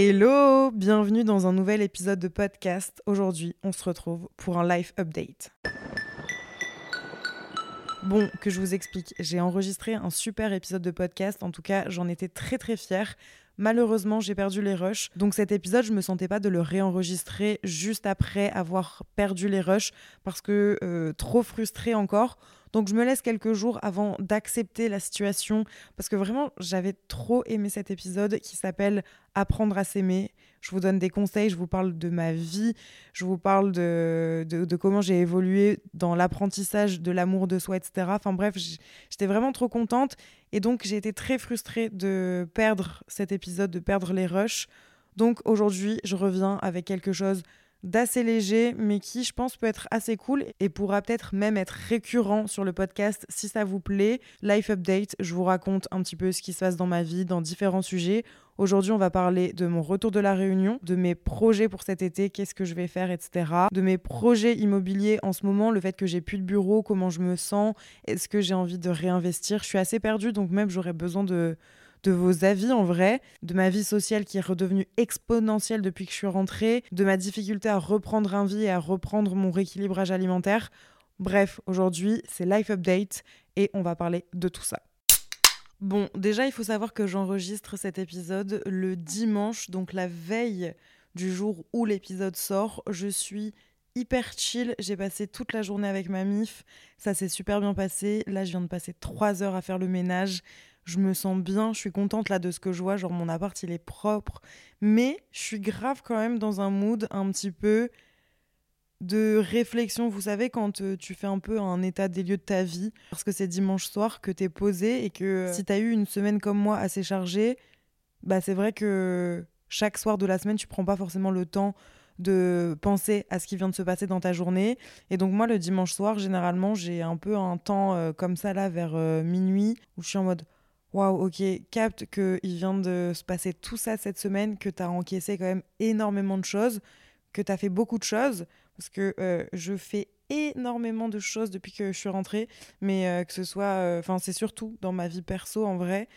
Hello, bienvenue dans un nouvel épisode de podcast. Aujourd'hui, on se retrouve pour un live update. Bon, que je vous explique, j'ai enregistré un super épisode de podcast, en tout cas j'en étais très très fière. Malheureusement, j'ai perdu les rushs. Donc cet épisode, je me sentais pas de le réenregistrer juste après avoir perdu les rushs parce que euh, trop frustrée encore. Donc je me laisse quelques jours avant d'accepter la situation parce que vraiment, j'avais trop aimé cet épisode qui s'appelle Apprendre à s'aimer. Je vous donne des conseils, je vous parle de ma vie, je vous parle de, de, comment j'ai évolué dans l'apprentissage de l'amour de soi, etc. Enfin bref, j'étais vraiment trop contente. Et donc j'ai été très frustrée de perdre cet épisode, de perdre les rushs. Donc aujourd'hui, je reviens avec quelque chose d'assez léger, mais qui, je pense, peut être assez cool et pourra peut-être même être récurrent sur le podcast si ça vous plaît. Life Update, je vous raconte un petit peu ce qui se passe dans ma vie, dans différents sujets. Aujourd'hui, on va parler de mon retour de la Réunion, de mes projets pour cet été, qu'est-ce que je vais faire, etc. De mes projets immobiliers en ce moment, le fait que j'ai plus de bureau, comment je me sens, est-ce que j'ai envie de réinvestir? Je suis assez perdue, donc même j'aurais besoin de de vos avis en vrai, de ma vie sociale qui est redevenue exponentielle depuis que je suis rentrée, de ma difficulté à reprendre un vie et à reprendre mon rééquilibrage alimentaire. Bref, aujourd'hui, c'est Life Update et on va parler de tout ça. Bon, déjà, il faut savoir que j'enregistre cet épisode le dimanche, donc la veille du jour où l'épisode sort. Je suis hyper chill. J'ai passé toute la journée avec ma mif. Ça s'est super bien passé. Là, je viens de passer trois heures à faire le ménage je me sens bien, je suis contente là de ce que je vois, genre mon appart il est propre, mais je suis grave quand même dans un mood un petit peu de réflexion. Vous savez, quand euh, tu fais un peu un état des lieux de ta vie, parce que c'est dimanche soir que t'es posé et que euh, si t'as eu une semaine comme moi assez chargée, bah c'est vrai que chaque soir de la semaine, tu prends pas forcément le temps de penser à ce qui vient de se passer dans ta journée. Et donc moi, le dimanche soir, généralement, j'ai un peu un temps euh, comme ça là, vers minuit, où je suis en mode waouh, ok, capte qu'il vient de se passer tout ça cette semaine, que tu as encaissé quand même énormément de choses, que tu as fait beaucoup de choses, parce que euh, je fais énormément de choses depuis que je suis rentrée, mais euh, que ce soit, euh, enfin, c'est surtout dans ma vie perso en vrai.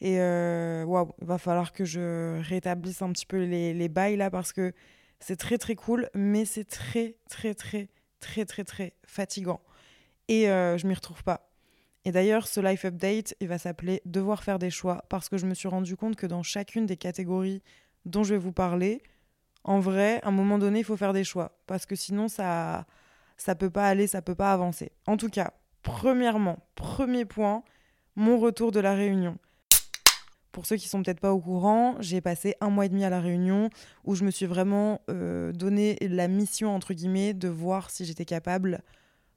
Et waouh, il va falloir que je rétablisse un petit peu les, les bails là, parce que c'est très très cool, mais c'est très très très très très très fatigant. Et je m'y retrouve pas. Et d'ailleurs, ce life update, il va s'appeler Devoir faire des choix parce que je me suis rendu compte que dans chacune des catégories dont je vais vous parler, en vrai, à un moment donné, il faut faire des choix parce que sinon ça ça peut pas aller, ça peut pas avancer. En tout cas, premièrement, premier point, mon retour de la Réunion. Pour ceux qui sont peut-être pas au courant, j'ai passé un mois et demi à la Réunion où je me suis vraiment euh, donné la mission entre guillemets de voir si j'étais capable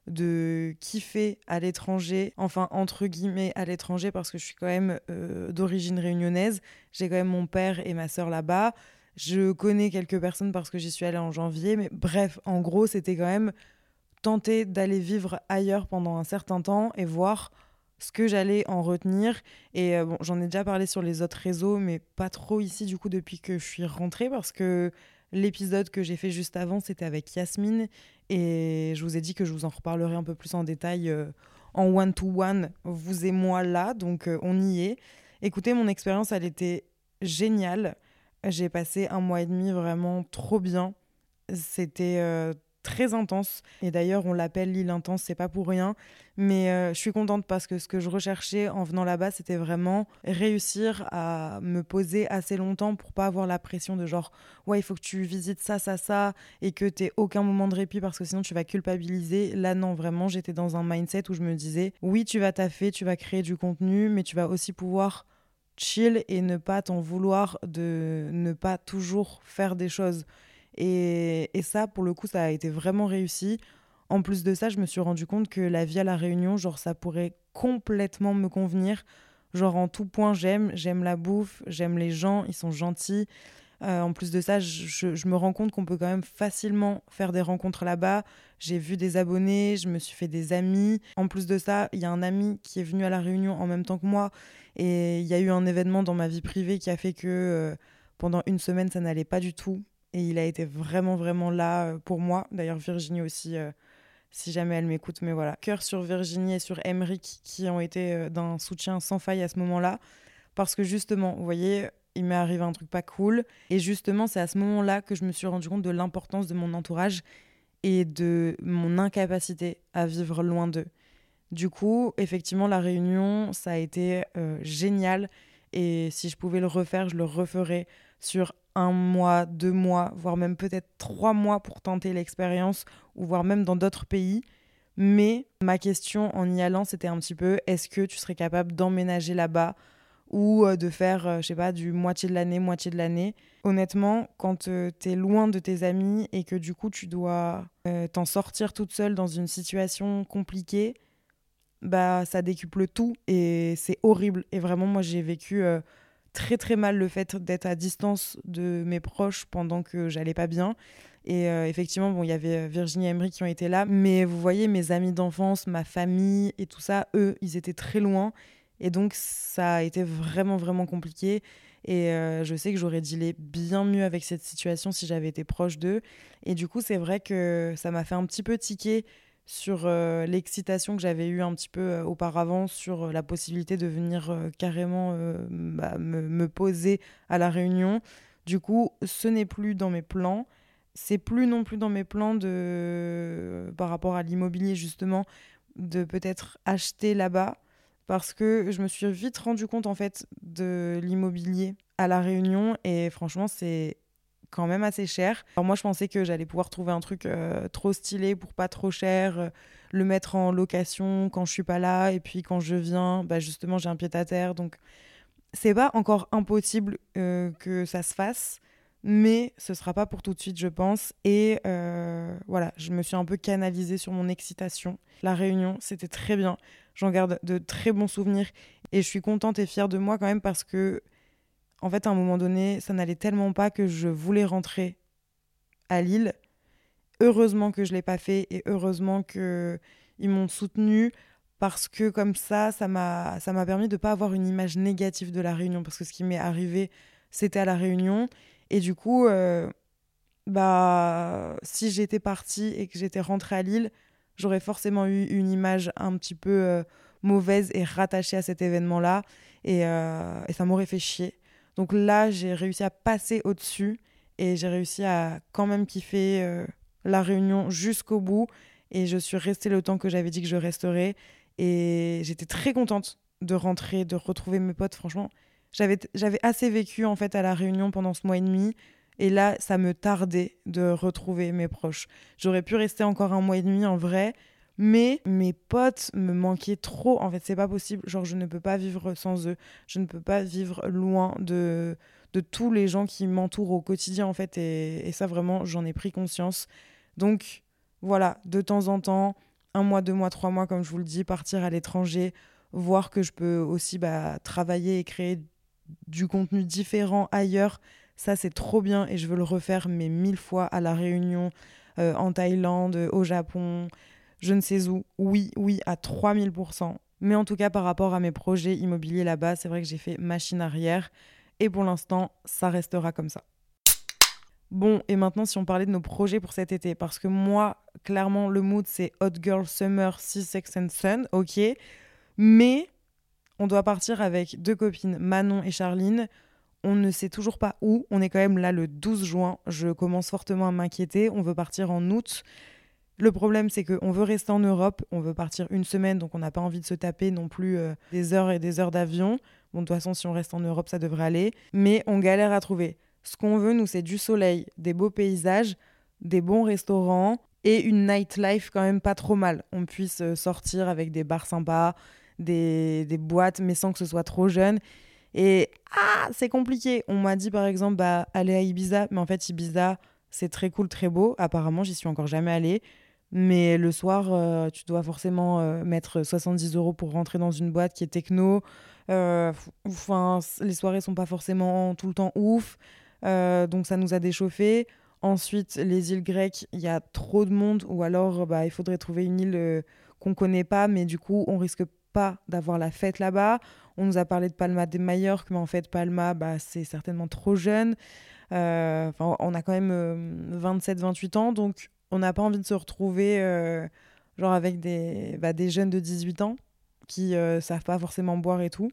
de kiffer à l'étranger, enfin entre guillemets à l'étranger parce que je suis quand même euh, d'origine réunionnaise, j'ai quand même mon père et ma sœur là-bas, je connais quelques personnes parce que j'y suis allée en janvier, mais bref, en gros c'était quand même tenter d'aller vivre ailleurs pendant un certain temps et voir ce que j'allais en retenir. Et euh, bon, j'en ai déjà parlé sur les autres réseaux, mais pas trop ici du coup depuis que je suis rentrée parce que l'épisode que j'ai fait juste avant, c'était avec Yasmine et je vous ai dit que je vous en reparlerai un peu plus en détail euh, en one-to-one, vous et moi là, donc euh, on y est. Écoutez, mon expérience, elle était géniale. J'ai passé un mois et demi vraiment trop bien. C'était euh, très intense. Et d'ailleurs, on l'appelle l'île intense, c'est pas pour rien. Mais euh, je suis contente parce que ce que je recherchais en venant là-bas, c'était vraiment réussir à me poser assez longtemps pour pas avoir la pression de genre, ouais, il faut que tu visites ça, ça, ça, et que tu aucun moment de répit parce que sinon tu vas culpabiliser. Là, non, vraiment, j'étais dans un mindset où je me disais, oui, tu vas taffer, tu vas créer du contenu, mais tu vas aussi pouvoir chill et ne pas t'en vouloir de ne pas toujours faire des choses. Et, ça, pour le coup, ça a été vraiment réussi. En plus de ça, je me suis rendu compte que la vie à la Réunion, genre ça pourrait complètement me convenir. Genre en tout point, j'aime, j'aime la bouffe, j'aime les gens, ils sont gentils. Euh, en plus de ça, je, me rends compte qu'on peut quand même facilement faire des rencontres là-bas. J'ai vu des abonnés, je me suis fait des amis. En plus de ça, il y a un ami qui est venu à la réunion en même temps que moi. Et il y a eu un événement dans ma vie privée qui a fait que euh, pendant une semaine, ça n'allait pas du tout. Et il a été vraiment, vraiment là euh, pour moi. D'ailleurs, Virginie aussi, si jamais elle m'écoute. Mais voilà, cœur sur Virginie et sur Emeric qui ont été d'un soutien sans faille à ce moment-là. Parce que justement, vous voyez, il m'est arrivé un truc pas cool. Et justement, c'est à ce moment-là que je me suis rendu compte de l'importance de mon entourage et de mon incapacité à vivre loin d'eux. Du coup, effectivement, la réunion, ça a été euh, génial. Et si je pouvais le refaire, je le referais sur un mois, deux mois, voire même peut-être trois mois pour tenter l'expérience, ou voire même dans d'autres pays. Mais ma question en y allant, c'était un petit peu, est-ce que tu serais capable d'emménager là-bas ou euh, de faire, euh, je sais pas, du moitié de l'année, moitié de l'année? Honnêtement, quand euh, tu es loin de tes amis et que du coup tu dois t'en sortir toute seule dans une situation compliquée, bah ça décuple tout et c'est horrible. Et vraiment, moi j'ai vécu très très mal le fait d'être à distance de mes proches pendant que j'allais pas bien. Et effectivement, bon, il y avait Virginie et Emery qui ont été là, mais vous voyez, mes amis d'enfance, ma famille et tout ça, eux, ils étaient très loin. Et donc, ça a été vraiment, vraiment compliqué. Et euh, je sais que j'aurais dealé bien mieux avec cette situation si j'avais été proche d'eux. Et du coup, c'est vrai que ça m'a fait un petit peu tiquer sur euh, l'excitation que j'avais eue un petit peu euh, auparavant sur la possibilité de venir carrément bah, me, me, poser à la réunion. Du coup, ce n'est plus dans mes plans. C'est plus non plus dans mes plans de par rapport à l'immobilier justement de peut-être acheter là-bas parce que je me suis vite rendu compte en fait de l'immobilier à la Réunion et franchement c'est quand même assez cher. Alors moi je pensais que j'allais pouvoir trouver un truc euh, trop stylé pour pas trop cher, euh, le mettre en location quand je suis pas là et puis quand je viens, bah justement j'ai un pied à terre donc c'est pas encore impossible euh, que ça se fasse mais ce sera pas pour tout de suite, je pense. Et voilà, je me suis un peu canalisée sur mon excitation. La réunion, c'était très bien. J'en garde de très bons souvenirs et je suis contente et fière de moi quand même parce que, en fait, à un moment donné, ça n'allait tellement pas que je voulais rentrer à Lille. Heureusement que je l'ai pas fait et heureusement que ils m'ont soutenu parce que comme ça, ça m'a permis de pas avoir une image négative de la Réunion parce que ce qui m'est arrivé, c'était à la Réunion et du coup, euh, bah si j'étais partie et que j'étais rentrée à Lille, j'aurais forcément eu une image un petit peu euh, mauvaise et rattachée à cet événement-là. Euh, et, ça m'aurait fait chier. Donc là, j'ai réussi à passer au-dessus et j'ai réussi à quand même kiffer euh, la réunion jusqu'au bout. Et je suis restée le temps que j'avais dit que je resterais. Et j'étais très contente de rentrer, de retrouver mes potes. Franchement, j'avais assez vécu en fait à la réunion pendant ce mois et demi. Et là, ça me tardait de retrouver mes proches. J'aurais pu rester encore un mois et demi en vrai, mais mes potes me manquaient trop. En fait, c'est pas possible. Genre, je ne peux pas vivre sans eux. Je ne peux pas vivre loin de, de tous les gens qui m'entourent au quotidien, en fait. Et, ça, vraiment, j'en ai pris conscience. Donc, voilà, de temps en temps, un mois, deux mois, trois mois, comme je vous le dis, partir à l'étranger, voir que je peux aussi bah, travailler et créer du contenu différent ailleurs ça, c'est trop bien et je veux le refaire, mais mille fois à La Réunion, euh, en Thaïlande, au Japon, je ne sais où. Oui, oui, à 3000%. Mais en tout cas, par rapport à mes projets immobiliers là-bas, c'est vrai que j'ai fait machine arrière. Et pour l'instant, ça restera comme ça. Bon, et maintenant, si on parlait de nos projets pour cet été, parce que moi, clairement, le mood, c'est Hot Girl Summer, Sea Sex and Sun, ok. Mais on doit partir avec deux copines, Manon et Charline, on ne sait toujours pas où. On est quand même là le 12 juin. Je commence fortement à m'inquiéter. On veut partir en août. Le problème, c'est qu'on veut rester en Europe. On veut partir une semaine, donc on n'a pas envie de se taper non plus euh, des heures et des heures d'avion. Bon, de toute façon, si on reste en Europe, ça devrait aller. Mais on galère à trouver. Ce qu'on veut, nous, c'est du soleil, des beaux paysages, des bons restaurants et une nightlife quand même pas trop mal. On puisse euh, sortir avec des bars sympas, des, des boîtes, mais sans que ce soit trop jeune et ah, c'est compliqué. On m'a dit par exemple, bah, aller à Ibiza, mais en fait, Ibiza, c'est très cool, très beau. Apparemment, j'y suis encore jamais allée. Mais le soir, tu dois forcément mettre 70 euros pour rentrer dans une boîte qui est techno. Enfin, les soirées sont pas forcément tout le temps ouf. donc ça nous a déchauffé. Ensuite, les îles grecques, il y a trop de monde, ou alors bah, il faudrait trouver une île euh, qu'on connaît pas, mais du coup, on risque pas d'avoir la fête là-bas. On nous a parlé de Palma de Majorque, mais en fait, Palma, bah, c'est certainement trop jeune. Euh, on a quand même 27-28 euh, ans, donc on n'a pas envie de se retrouver genre avec des, bah, des jeunes de 18 ans qui savent pas forcément boire et tout.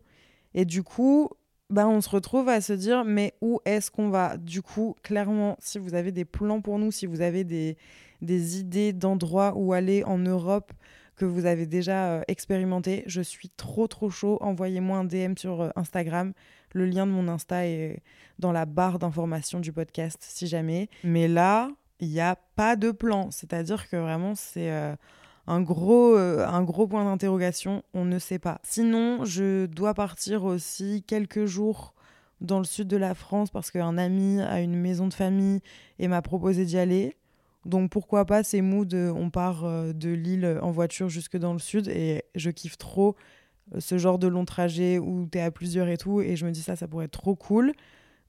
Et du coup, bah, on se retrouve à se dire mais où est-ce qu'on va? Du coup, clairement, si vous avez des plans pour nous, si vous avez des, des idées d'endroits où aller en Europe que vous avez déjà euh, expérimenté, je suis trop trop chaud. Envoyez-moi un DM sur euh, Instagram. Le lien de mon Insta est dans la barre d'information du podcast si jamais. Mais là, il n'y a pas de plan. C'est-à-dire que vraiment, c'est... Euh, un gros, euh, un gros point d'interrogation, on ne sait pas. Sinon, je dois partir aussi quelques jours dans le sud de la France parce qu'un ami a une maison de famille et m'a proposé d'y aller. Donc pourquoi pas, c'est mood, on part euh, de Lille en voiture jusque dans le sud et je kiffe trop euh, ce genre de long trajet où tu es à plusieurs et tout et je me dis ça, ça pourrait être trop cool.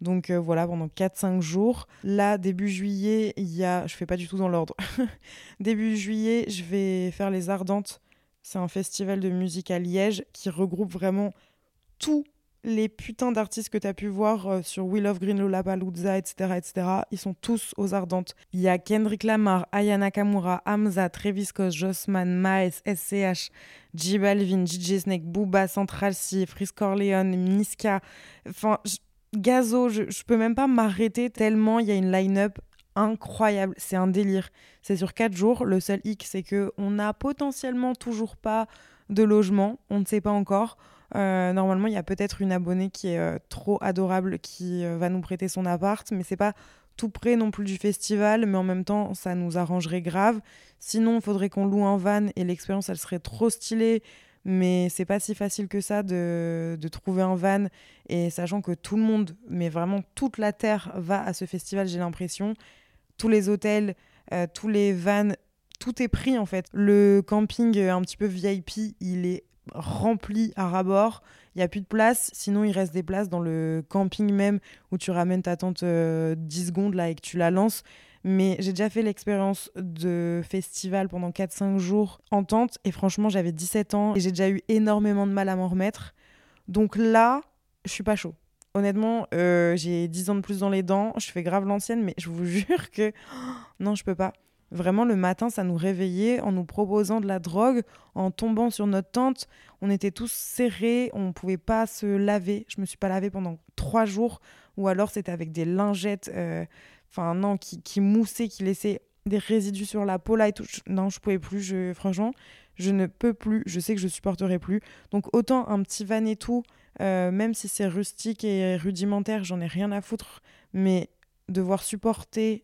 Donc euh, voilà, pendant 4-5 jours. Là, début juillet, il y a. Je fais pas du tout dans l'ordre. début juillet, je vais faire Les Ardentes. C'est un festival de musique à Liège qui regroupe vraiment tous les putains d'artistes que tu as pu voir euh, sur Will of Green, Lollapalooza, etc., etc. Ils sont tous aux Ardentes. Il y a Kendrick Lamar, Aya Nakamura, Hamza, Travis Scott, Jossman, Maes, SCH, J Balvin, DJ Snake, Booba, Central C, Frisk Corleone, Niska. Enfin, Gazo, je, je peux même pas m'arrêter tellement il y a une line-up incroyable. C'est un délire. C'est sur quatre jours. Le seul hic, c'est que on n'a potentiellement toujours pas de logement. On ne sait pas encore. Euh, normalement, il y a peut-être une abonnée qui est euh, trop adorable qui euh, va nous prêter son appart, mais c'est pas tout près non plus du festival, mais en même temps, ça nous arrangerait grave. Sinon, il faudrait qu'on loue un van et l'expérience, elle serait trop stylée mais c'est pas si facile que ça de, de, trouver un van et sachant que tout le monde, mais vraiment toute la terre va à ce festival, j'ai l'impression. Tous les hôtels, euh, tous les vannes, tout est pris en fait. Le camping euh, un petit peu VIP, il est rempli à rabord. Il n'y a plus de place, sinon il reste des places dans le camping même où tu ramènes ta tente 10 euh, secondes là et que tu la lances. Mais j'ai déjà fait l'expérience de festival pendant 4-5 jours en tente. Et franchement, j'avais 17 ans et j'ai déjà eu énormément de mal à m'en remettre. Donc là, je suis pas chaud. Honnêtement, euh, j'ai 10 ans de plus dans les dents. Je fais grave l'ancienne, mais je vous jure que non, je peux pas. Vraiment, le matin, ça nous réveillait en nous proposant de la drogue, en tombant sur notre tente. On était tous serrés, on ne pouvait pas se laver. Je me suis pas lavée pendant trois jours, ou alors c'était avec des lingettes. Euh, enfin non, qui, qui moussait, qui laissait des résidus sur la peau là et tout. non, je pouvais plus, je, franchement, je ne peux plus, je sais que je supporterai plus. Donc autant un petit van et tout, euh, même si c'est rustique et rudimentaire, j'en ai rien à foutre, mais devoir supporter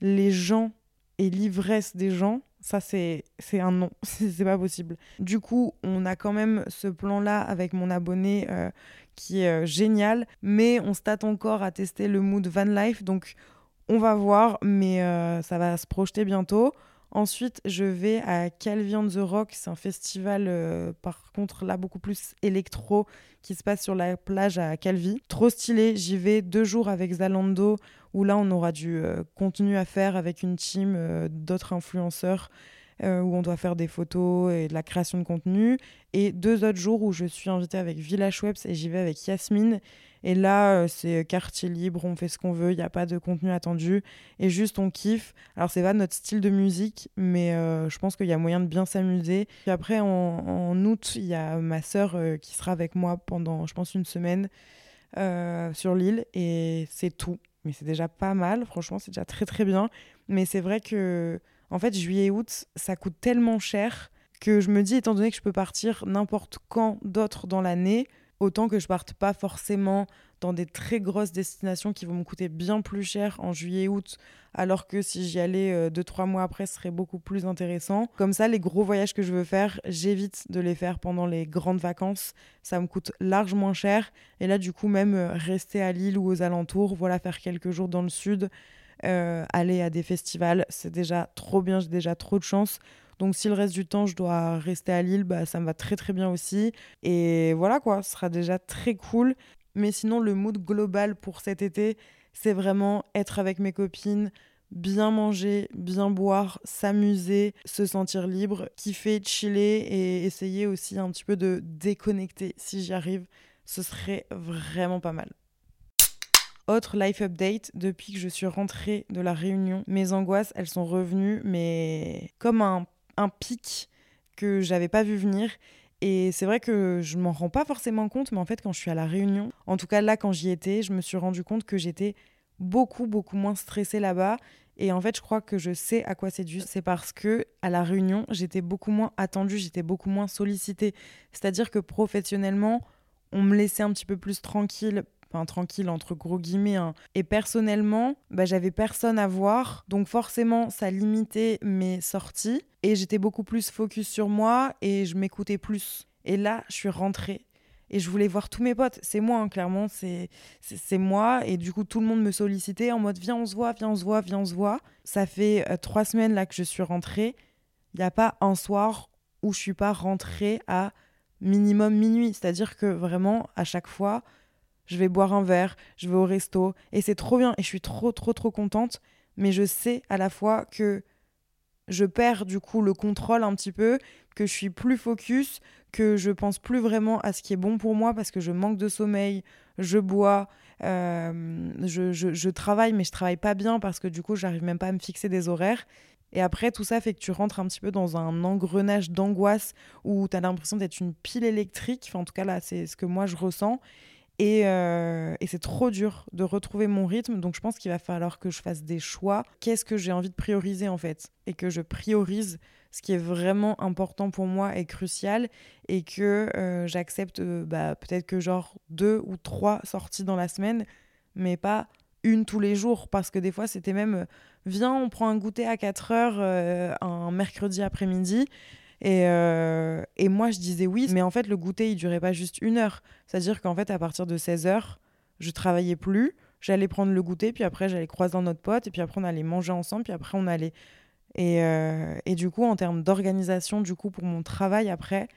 les gens et l'ivresse des gens, ça c'est un non, c'est pas possible. Du coup, on a quand même ce plan-là avec mon abonné euh, qui est euh, génial, mais on se tâte encore à tester le mood van life, donc on va voir, mais euh, ça va se projeter bientôt. Ensuite, je vais à Calvi on the Rock. C'est un festival, euh, par contre, là, beaucoup plus électro, qui se passe sur la plage à Calvi. Trop stylé. J'y vais deux jours avec Zalando, où là, on aura du euh, contenu à faire avec une team d'autres influenceurs, où on doit faire des photos et de la création de contenu. Et deux autres jours où je suis invitée avec Village Webs et j'y vais avec Yasmine. Et là, euh, c'est quartier libre, on fait ce qu'on veut, il n'y a pas de contenu attendu. Et juste, on kiffe. Alors, c'est pas notre style de musique, mais euh, je pense qu'il y a moyen de bien s'amuser. Puis après, en, août, il y a ma sœur euh, qui sera avec moi pendant, je pense, une semaine sur l'île. Et c'est tout. Mais c'est déjà pas mal, franchement, c'est déjà très très bien. Mais c'est vrai que, en fait, juillet et août, ça coûte tellement cher que je me dis, étant donné que je peux partir n'importe quand d'autre dans l'année, Autant que je parte pas forcément dans des très grosses destinations qui vont me coûter bien plus cher en juillet-août, alors que si j'y allais euh, deux, trois mois après, ce serait beaucoup plus intéressant. Comme ça, les gros voyages que je veux faire, j'évite de les faire pendant les grandes vacances. Ça me coûte largement cher. Et là, du coup, même euh, rester à Lille ou aux alentours, voilà, faire quelques jours dans le sud, euh, aller à des festivals. C'est déjà trop bien, j'ai déjà trop de chance. Donc si le reste du temps je dois rester à Lille, bah, ça me va très très bien aussi. Et voilà quoi, ce sera déjà très cool. Mais sinon le mood global pour cet été, c'est vraiment être avec mes copines, bien manger, bien boire, s'amuser, se sentir libre, kiffer, chiller et essayer aussi un petit peu de déconnecter si j'y arrive. Ce serait vraiment pas mal. Autre life update, depuis que je suis rentrée de la réunion, mes angoisses, elles sont revenues, mais comme un, un pic que j'avais pas vu venir. Et c'est vrai que je m'en rends pas forcément compte, mais en fait, quand je suis à la réunion, en tout cas là, quand j'y étais, je me suis rendu compte que j'étais beaucoup, beaucoup moins stressée là-bas. Et en fait, je crois que je sais à quoi c'est dû. C'est parce que à la réunion, j'étais beaucoup moins attendue, j'étais beaucoup moins sollicitée. C'est-à-dire que professionnellement, on me laissait un petit peu plus tranquille tranquille entre gros guillemets. Hein. Et personnellement, bah, j'avais personne à voir, donc forcément ça limitait mes sorties et j'étais beaucoup plus focus sur moi et je m'écoutais plus. Et là, je suis rentrée et je voulais voir tous mes potes. C'est moi, hein, clairement, c'est c'est moi. Et du coup, tout le monde me sollicitait en mode viens, on se voit, viens, on se voit, viens, on se voit. Ça fait euh, trois semaines là que je suis rentrée. Il n'y a pas un soir où je suis pas rentrée à minimum minuit. C'est-à-dire que vraiment, à chaque fois, je vais boire un verre, je vais au resto. Et c'est trop bien. Et je suis trop, trop, trop contente. Mais je sais à la fois que je perds du coup le contrôle un petit peu, que je suis plus focus, que je pense plus vraiment à ce qui est bon pour moi parce que je manque de sommeil, je bois, euh, je, travaille mais je travaille pas bien parce que du coup j'arrive même pas à me fixer des horaires. Et après, tout ça fait que tu rentres un petit peu dans un engrenage d'angoisse où tu as l'impression d'être une pile électrique. Enfin, en tout cas, là, c'est ce que moi je ressens. Et, euh, et c'est trop dur de retrouver mon rythme. Donc je pense qu'il va falloir que je fasse des choix. Qu'est-ce que j'ai envie de prioriser en fait? Et que je priorise ce qui est vraiment important pour moi et crucial. Et que euh, j'accepte euh, bah, peut-être que genre deux ou trois sorties dans la semaine, mais pas une tous les jours. Parce que des fois c'était même, viens, on prend un goûter à 4 heures un mercredi après-midi. Et, euh, et, moi, je disais oui, mais en fait, le goûter, il durait pas juste une heure. C'est-à-dire qu'en fait, à partir de 16 heures, je travaillais plus, j'allais prendre le goûter, puis après, j'allais croiser notre pote, et puis après, on allait manger ensemble, puis après, on allait. Et, euh, et du coup, en termes d'organisation, du coup, pour mon travail après,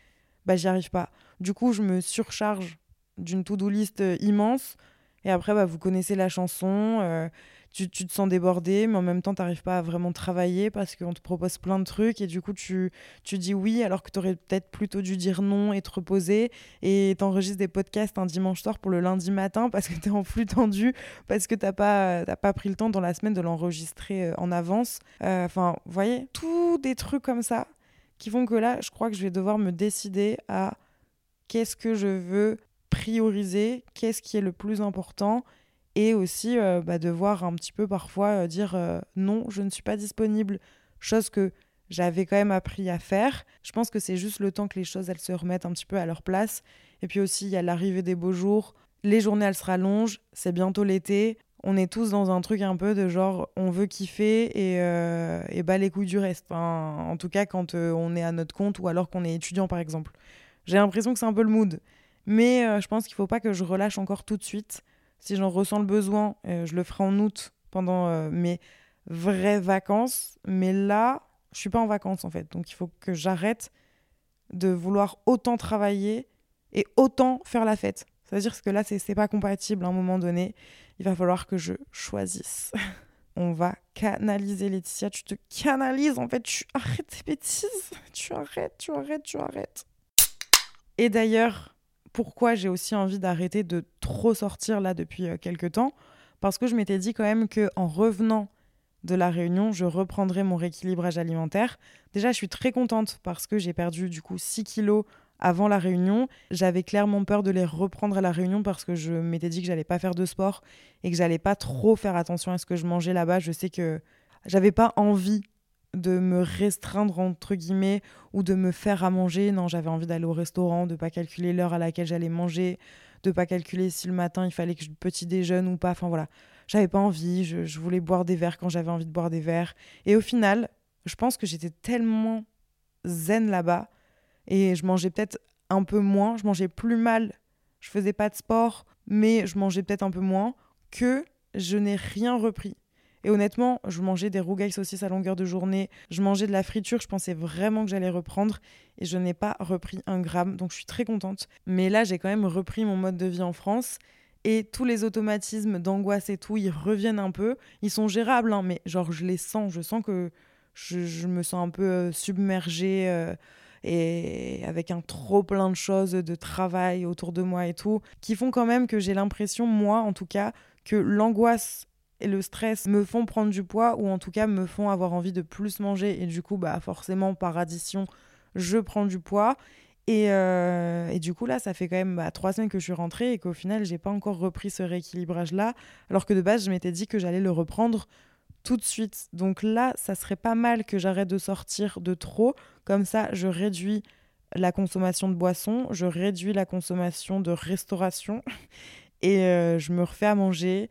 bah, j'y arrive pas. Du coup, je me surcharge d'une to-do list euh, immense. Et après, bah, vous connaissez la chanson tu, te sens débordé, mais en même temps, tu n'arrives pas à vraiment travailler parce qu'on te propose plein de trucs et du coup, tu, tu dis oui alors que tu aurais peut-être plutôt dû dire non et te reposer et t'enregistres des podcasts un dimanche soir pour le lundi matin parce que tu es en flux tendu, parce que tu n'as pas, pas pris le temps dans la semaine de l'enregistrer euh, en avance. Euh, enfin, vous voyez, tous des trucs comme ça qui font que là, je crois que je vais devoir me décider à qu'est-ce que je veux prioriser, qu'est-ce qui est le plus important et aussi euh, bah, devoir un petit peu parfois euh, dire euh, non, je ne suis pas disponible, chose que j'avais quand même appris à faire. Je pense que c'est juste le temps que les choses elles se remettent un petit peu à leur place. Et puis aussi, il y a l'arrivée des beaux jours, les journées elles se rallongent, c'est bientôt l'été. On est tous dans un truc un peu de genre on veut kiffer et, et bah les couilles du reste. en tout cas, quand on est à notre compte ou alors qu'on est étudiant par exemple. J'ai l'impression que c'est un peu le mood. Mais je pense qu'il ne faut pas que je relâche encore tout de suite si j'en ressens le besoin, euh, je le ferai en août pendant euh, mes vraies vacances. Mais là, je suis pas en vacances en fait. Donc il faut que j'arrête de vouloir autant travailler et autant faire la fête. C'est-à-dire que là, c'est pas compatible à un moment donné. Il va falloir que je choisisse. On va canaliser Laetitia. Tu te canalises en fait. Tu arrêtes tes bêtises. Tu arrêtes, tu arrêtes, tu arrêtes. Et d'ailleurs, pourquoi j'ai aussi envie d'arrêter de trop sortir là depuis euh, quelques temps. Parce que je m'étais dit quand même que en revenant de la réunion, je reprendrai mon rééquilibrage alimentaire. Déjà, je suis très contente parce que j'ai perdu du coup 6 kilos avant la réunion. J'avais clairement peur de les reprendre à la réunion parce que je m'étais dit que j'allais pas faire de sport et que j'allais pas trop faire attention à ce que je mangeais là-bas. Je sais que j'avais pas envie de me restreindre entre guillemets ou de me faire à manger. Non, j'avais envie d'aller au restaurant, de pas calculer l'heure à laquelle j'allais manger, de pas calculer si le matin il fallait que je petit déjeune ou pas. Enfin voilà, j'avais pas envie. Je, voulais boire des verres quand j'avais envie de boire des verres. Et au final, je pense que j'étais tellement zen là-bas et je mangeais peut-être un peu moins. Je mangeais plus mal. Je faisais pas de sport, mais je mangeais peut-être un peu moins que je n'ai rien repris. Et honnêtement, je mangeais des rougailles saucisses à longueur de journée, je mangeais de la friture, je pensais vraiment que j'allais reprendre et je n'ai pas repris un gramme, donc je suis très contente. Mais là, j'ai quand même repris mon mode de vie en France et tous les automatismes d'angoisse et tout, ils reviennent un peu. Ils sont gérables, hein, mais genre je les sens, je sens que je, me sens un peu euh, submergée euh, et avec un trop plein de choses de travail autour de moi et tout, qui font quand même que j'ai l'impression, moi en tout cas, que l'angoisse et le stress me font prendre du poids ou en tout cas me font avoir envie de plus manger et du coup bah forcément par addition je prends du poids et, euh, et, du coup, là, ça fait quand même bah, trois semaines que je suis rentrée et qu'au final, j'ai pas encore repris ce rééquilibrage-là, alors que de base, je m'étais dit que j'allais le reprendre tout de suite. Donc là, ça serait pas mal que j'arrête de sortir de trop. Comme ça, je réduis la consommation de boissons, je réduis la consommation de restauration et euh, je me refais à manger.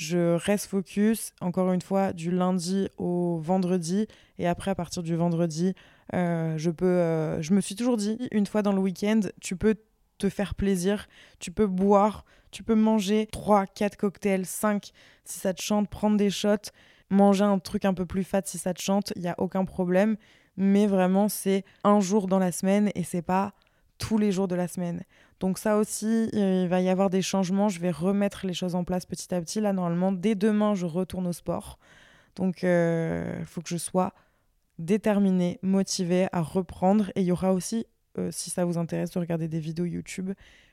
Je reste focus, encore une fois, du lundi au vendredi. Et après, à partir du vendredi, euh, je peux. Euh, je me suis toujours dit, une fois dans le week-end, tu peux te faire plaisir, tu peux boire, tu peux manger 3, 4 cocktails, 5 si ça te chante, prendre des shots, manger un truc un peu plus fat si ça te chante, il n'y a aucun problème. Mais vraiment, c'est un jour dans la semaine et c'est pas tous les jours de la semaine. Donc ça aussi, il va y avoir des changements. Je vais remettre les choses en place petit à petit. Là, normalement, dès demain, je retourne au sport. Donc, il euh, faut que je sois déterminée, motivée à reprendre. Et il y aura aussi, euh, si ça vous intéresse de regarder des vidéos YouTube,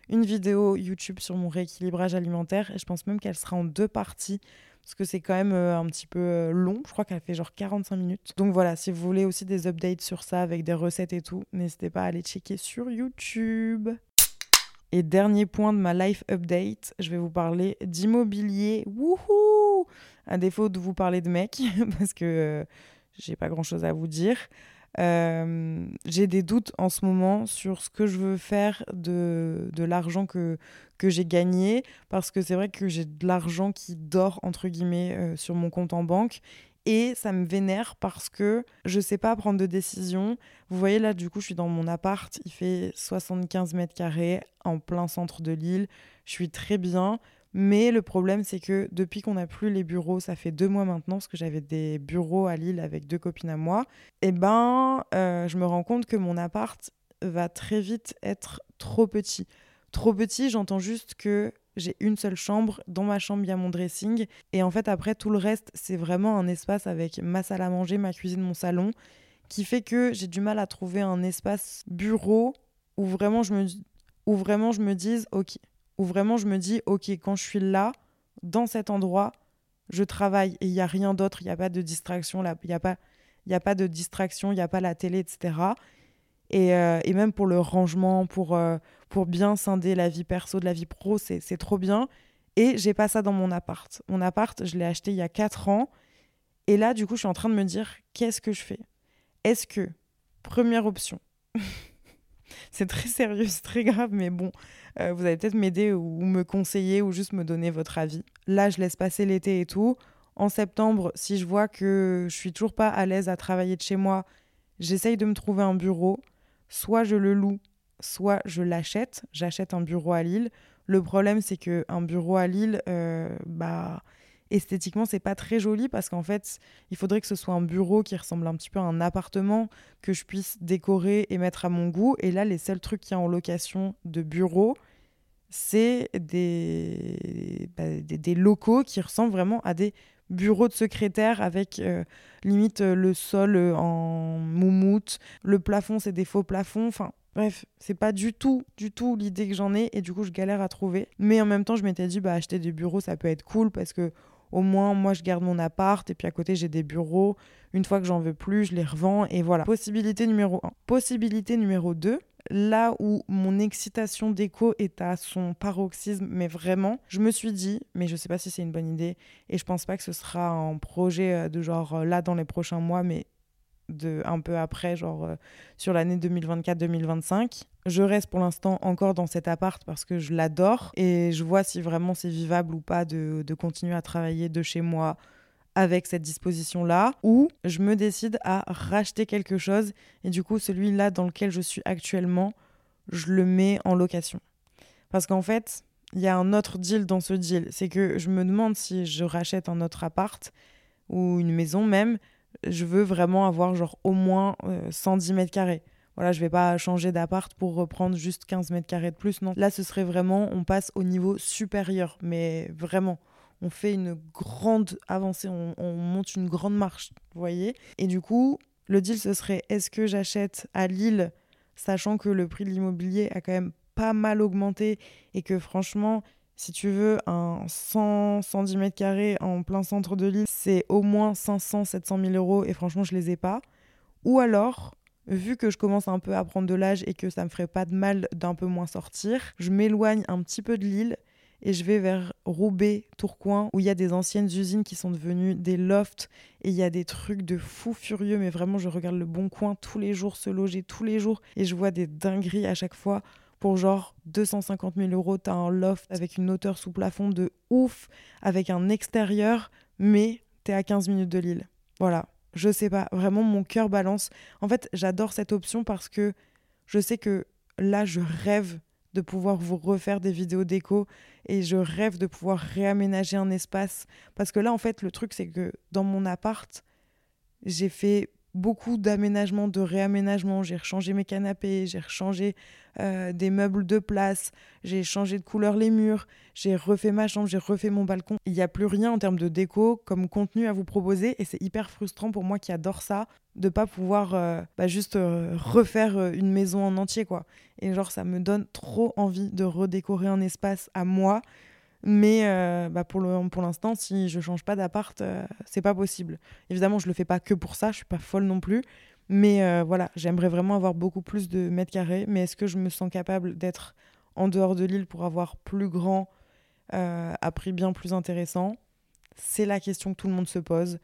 une vidéo YouTube sur mon rééquilibrage alimentaire. Et je pense même qu'elle sera en deux parties parce que c'est quand même euh, un petit peu euh, long. Je crois qu'elle fait genre 45 minutes. Donc voilà, si vous voulez aussi des updates sur ça avec des recettes et tout, n'hésitez pas à aller checker sur YouTube. Et dernier point de ma life update, je vais vous parler d'immobilier. Wouhou À défaut de vous parler de mec, parce que euh, j'ai pas grand chose à vous dire. Euh, j'ai des doutes en ce moment sur ce que je veux faire de, de l'argent que, que j'ai gagné, parce que c'est vrai que j'ai de l'argent qui dort, entre guillemets, euh, sur mon compte en banque. Et ça me vénère parce que je sais pas prendre de décision. Vous voyez là, du coup, je suis dans mon appart. Il fait 75 mètres carrés en plein centre de l'île. Je suis très bien. Mais le problème, c'est que depuis qu'on n'a plus les bureaux, ça fait deux mois maintenant, parce que j'avais des bureaux à Lille avec deux copines à moi, et eh ben, euh, je me rends compte que mon appart va très vite être trop petit. Trop petit, j'entends juste que j'ai une seule chambre. Dans ma chambre, il y a mon dressing. Et en fait, après, tout le reste, c'est vraiment un espace avec ma salle à manger, ma cuisine, mon salon, qui fait que j'ai du mal à trouver un espace bureau où vraiment je me, où vraiment je me dise, ok, où vraiment je me dis, ok, quand je suis là, dans cet endroit, je travaille et il n'y a rien d'autre, il n'y a pas de distraction, il n'y a, pas, y a pas de distraction, il n'y a pas la télé, etc. Et, euh, et, même pour le rangement, pour, euh, pour bien scinder la vie perso de la vie pro, c'est trop bien. Et j'ai pas ça dans mon appart. Mon appart, je l'ai acheté il y a 4 ans. Et là, du coup, je suis en train de me dire, qu'est-ce que je fais? Est-ce que, première option, c'est très sérieux, c'est très grave, mais bon, euh, vous allez peut-être m'aider ou me conseiller ou juste me donner votre avis. Là, je laisse passer l'été et tout. En septembre, si je vois que je suis toujours pas à l'aise à travailler de chez moi, j'essaye de me trouver un bureau. Soit je le loue, soit je l'achète. J'achète un bureau à Lille. Le problème, c'est qu'un bureau à Lille, euh, bah, esthétiquement, c'est pas très joli parce qu'en fait, il faudrait que ce soit un bureau qui ressemble un petit peu à un appartement que je puisse décorer et mettre à mon goût. Et là, les seuls trucs qu'il y a en location de bureau, c'est des, bah, des, locaux qui ressemblent vraiment à des bureaux de secrétaire avec euh, limite euh, le sol euh, en moumoute, le plafond c'est des faux plafonds, enfin bref, c'est pas du tout, du tout l'idée que j'en ai et du coup je galère à trouver. Mais en même temps je m'étais dit bah acheter des bureaux ça peut être cool parce que au moins moi je garde mon appart et puis à côté j'ai des bureaux. Une fois que j'en veux plus, je les revends et voilà. Possibilité numéro 1. Possibilité numéro 2, là où mon excitation d'écho est à son paroxysme, mais vraiment, je me suis dit, mais je sais pas si c'est une bonne idée, et je pense pas que ce sera un projet euh, de genre euh, là dans les prochains mois, mais de un peu après, genre euh, sur l'année 2024-2025. Je reste pour l'instant encore dans cet appart parce que je l'adore et je vois si vraiment c'est vivable ou pas de, de continuer à travailler de chez moi avec cette disposition-là, ou je me décide à racheter quelque chose, et du coup celui-là dans lequel je suis actuellement, je le mets en location. Parce qu'en fait, il y a un autre deal dans ce deal, c'est que je me demande si je rachète un autre appart, ou une maison même, je veux vraiment avoir genre au moins 110 mètres carrés. Voilà, je vais pas changer d'appart pour reprendre juste 15 mètres carrés de plus. Non, là, ce serait vraiment, on passe au niveau supérieur, mais vraiment on fait une grande avancée, on, monte une grande marche, vous voyez. Et du coup, le deal, ce serait est-ce que j'achète à Lille, sachant que le prix de l'immobilier a quand même pas mal augmenté et que franchement, si tu veux, un 100, 110 mètres carrés en plein centre de Lille, c'est au moins 500, 700 000 euros et franchement, je les ai pas. Ou alors, vu que je commence un peu à prendre de l'âge et que ça me ferait pas de mal d'un peu moins sortir, je m'éloigne un petit peu de Lille et je vais vers Roubaix, Tourcoing, où il y a des anciennes usines qui sont devenues des lofts et il y a des trucs de fou furieux. Mais vraiment, je regarde le bon coin tous les jours, se loger tous les jours et je vois des dingueries à chaque fois. Pour genre 250 000 euros, t'as un loft avec une hauteur sous plafond de ouf, avec un extérieur, mais t'es à 15 minutes de l'île. Voilà, je sais pas, vraiment mon cœur balance. En fait, j'adore cette option parce que je sais que là, je rêve de pouvoir vous refaire des vidéos déco et je rêve de pouvoir réaménager un espace parce que là en fait le truc c'est que dans mon appart j'ai fait beaucoup d'aménagements, de réaménagements. J'ai rechangé mes canapés, j'ai rechangé euh, des meubles de place, j'ai changé de couleur les murs, j'ai refait ma chambre, j'ai refait mon balcon. Il n'y a plus rien en termes de déco comme contenu à vous proposer et c'est hyper frustrant pour moi qui adore ça de pas pouvoir euh, bah, juste euh, refaire une maison en entier quoi. Et genre ça me donne trop envie de redécorer un espace à moi mais euh, bah pour l'instant, si je change pas d'appart, euh, c'est pas possible. Évidemment, je le fais pas que pour ça, je suis pas folle non plus. Mais euh, voilà, j'aimerais vraiment avoir beaucoup plus de mètres carrés. Mais est-ce que je me sens capable d'être en dehors de l'île pour avoir plus grand à prix bien plus intéressant? C'est la question que tout le monde se pose.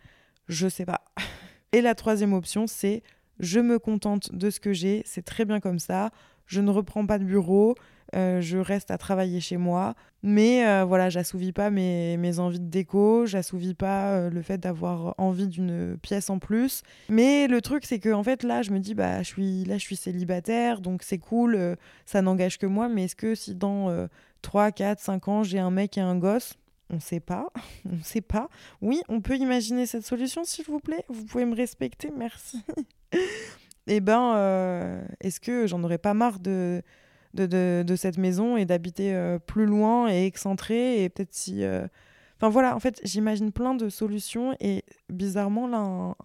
Je sais pas. Et la troisième option, c'est je me contente de ce que j'ai, c'est très bien comme ça. Je ne reprends pas de bureau, euh, je reste à travailler chez moi. Mais euh, voilà, j'assouvis pas mes, mes, envies de déco, j'assouvis pas euh, le fait d'avoir envie d'une pièce en plus. Mais le truc, c'est que en fait, là, je me dis, bah, je suis, là, je suis célibataire, donc c'est cool, ça n'engage que moi. Mais est-ce que si dans 3, 4, 5 ans, j'ai un mec et un gosse, on ne sait pas, on ne sait pas. Oui, on peut imaginer cette solution, s'il vous plaît. Vous pouvez me respecter, merci. eh ben, est-ce que j'en aurais pas marre de de, de, cette maison et d'habiter euh, plus loin et excentré et peut-être si... Euh, enfin voilà, en fait, j'imagine plein de solutions et bizarrement, là,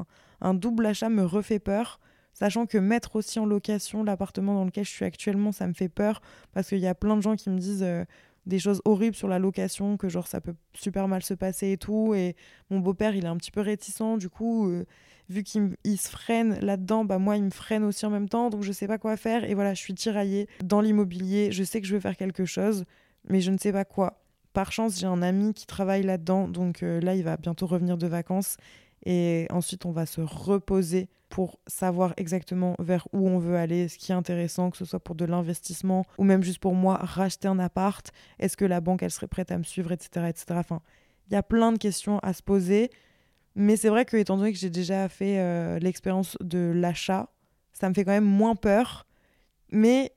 un, double achat me refait peur, sachant que mettre aussi en location l'appartement dans lequel je suis actuellement, ça me fait peur parce qu'il y a plein de gens qui me disent euh, des choses horribles sur la location, que genre ça peut super mal se passer et tout. Et mon beau-père, il est un petit peu réticent, du coup, vu qu'il se freine là-dedans, bah moi il me freine aussi en même temps, donc je sais pas quoi faire. Et voilà, je suis tiraillée dans l'immobilier. Je sais que je veux faire quelque chose, mais je ne sais pas quoi. Par chance, j'ai un ami qui travaille là-dedans, donc euh, là il va bientôt revenir de vacances. Et ensuite, on va se reposer pour savoir exactement vers où on veut aller, ce qui est intéressant, que ce soit pour de l'investissement ou même juste pour moi, racheter un appart. Est-ce que la banque, elle serait prête à me suivre, etc. etc. Enfin, il y a plein de questions à se poser. Mais c'est vrai que, étant donné que j'ai déjà fait euh, l'expérience de l'achat, ça me fait quand même moins peur. Mais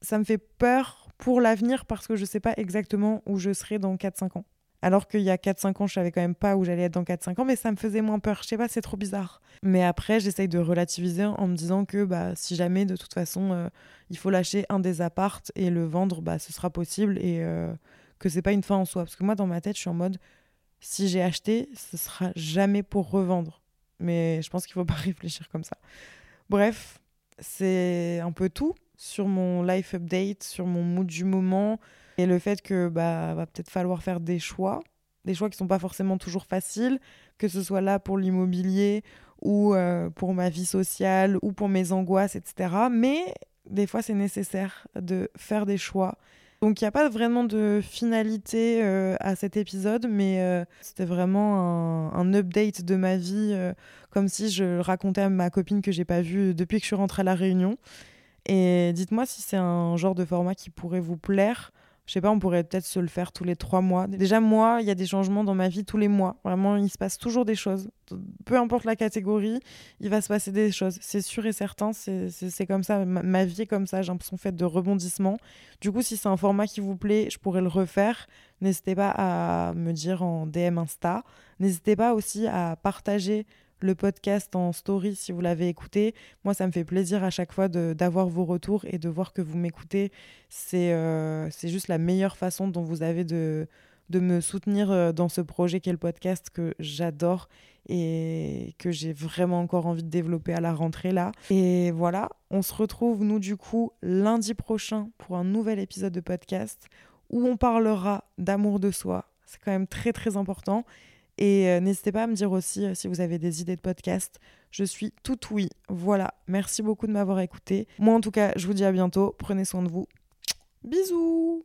ça me fait peur pour l'avenir parce que je ne sais pas exactement où je serai dans 4-5 ans. Alors qu'il y a 4-5 ans, je savais quand même pas où j'allais être dans 4-5 ans, mais ça me faisait moins peur. Je sais pas, c'est trop bizarre. Mais après, j'essaye de relativiser en me disant que bah, si jamais, de toute façon, euh, il faut lâcher un des appartes et le vendre, bah, ce sera possible et euh, que c'est pas une fin en soi. Parce que moi, dans ma tête, je suis en mode, si j'ai acheté, ce sera jamais pour revendre. Mais je pense qu'il faut pas réfléchir comme ça. Bref, c'est un peu tout sur mon life update, sur mon mood du moment et le fait que bah va peut-être falloir faire des choix, des choix qui sont pas forcément toujours faciles, que ce soit là pour l'immobilier ou euh, pour ma vie sociale ou pour mes angoisses, etc. Mais des fois, c'est nécessaire de faire des choix donc il n'y a pas vraiment de finalité euh, à cet épisode, mais euh, c'était vraiment un, update de ma vie, comme si je racontais à ma copine que j'ai pas vue depuis que je suis rentrée à la Réunion. Et dites-moi si c'est un genre de format qui pourrait vous plaire. Je sais pas, on pourrait peut-être se le faire tous les trois mois. Déjà, moi, il y a des changements dans ma vie tous les mois. Vraiment, il se passe toujours des choses. Peu importe la catégorie, il va se passer des choses. C'est sûr et certain, c'est comme ça. Ma, vie est comme ça. J'ai l'impression faite de rebondissements. Du coup, si c'est un format qui vous plaît, je pourrais le refaire. N'hésitez pas à me dire en DM Insta. N'hésitez pas aussi à partager le podcast en story si vous l'avez écouté. Moi, ça me fait plaisir à chaque fois d'avoir vos retours et de voir que vous m'écoutez. C'est euh, juste la meilleure façon dont vous avez de, de me soutenir euh, dans ce projet qu'est le podcast que j'adore et que j'ai vraiment encore envie de développer à la rentrée là. Et voilà, on se retrouve nous du coup lundi prochain pour un nouvel épisode de podcast où on parlera d'amour de soi. C'est quand même très très important et euh, n'hésitez pas à me dire aussi euh, si vous avez des idées de podcast. Je suis tout oui. Voilà, merci beaucoup de m'avoir écouté. Moi en tout cas, je vous dis à bientôt. Prenez soin de vous. Bisous